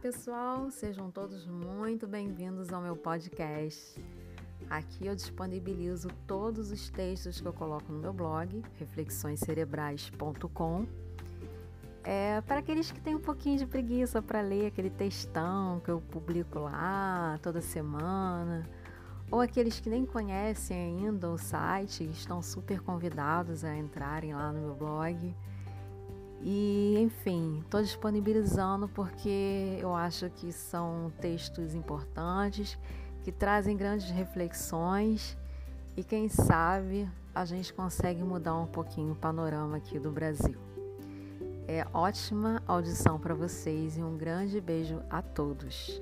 pessoal, sejam todos muito bem-vindos ao meu podcast. Aqui eu disponibilizo todos os textos que eu coloco no meu blog, reflexõescerebrais.com. É, para aqueles que têm um pouquinho de preguiça para ler aquele textão que eu publico lá toda semana, ou aqueles que nem conhecem ainda o site, estão super convidados a entrarem lá no meu blog. E, enfim, estou disponibilizando porque eu acho que são textos importantes, que trazem grandes reflexões e, quem sabe, a gente consegue mudar um pouquinho o panorama aqui do Brasil. É ótima audição para vocês e um grande beijo a todos.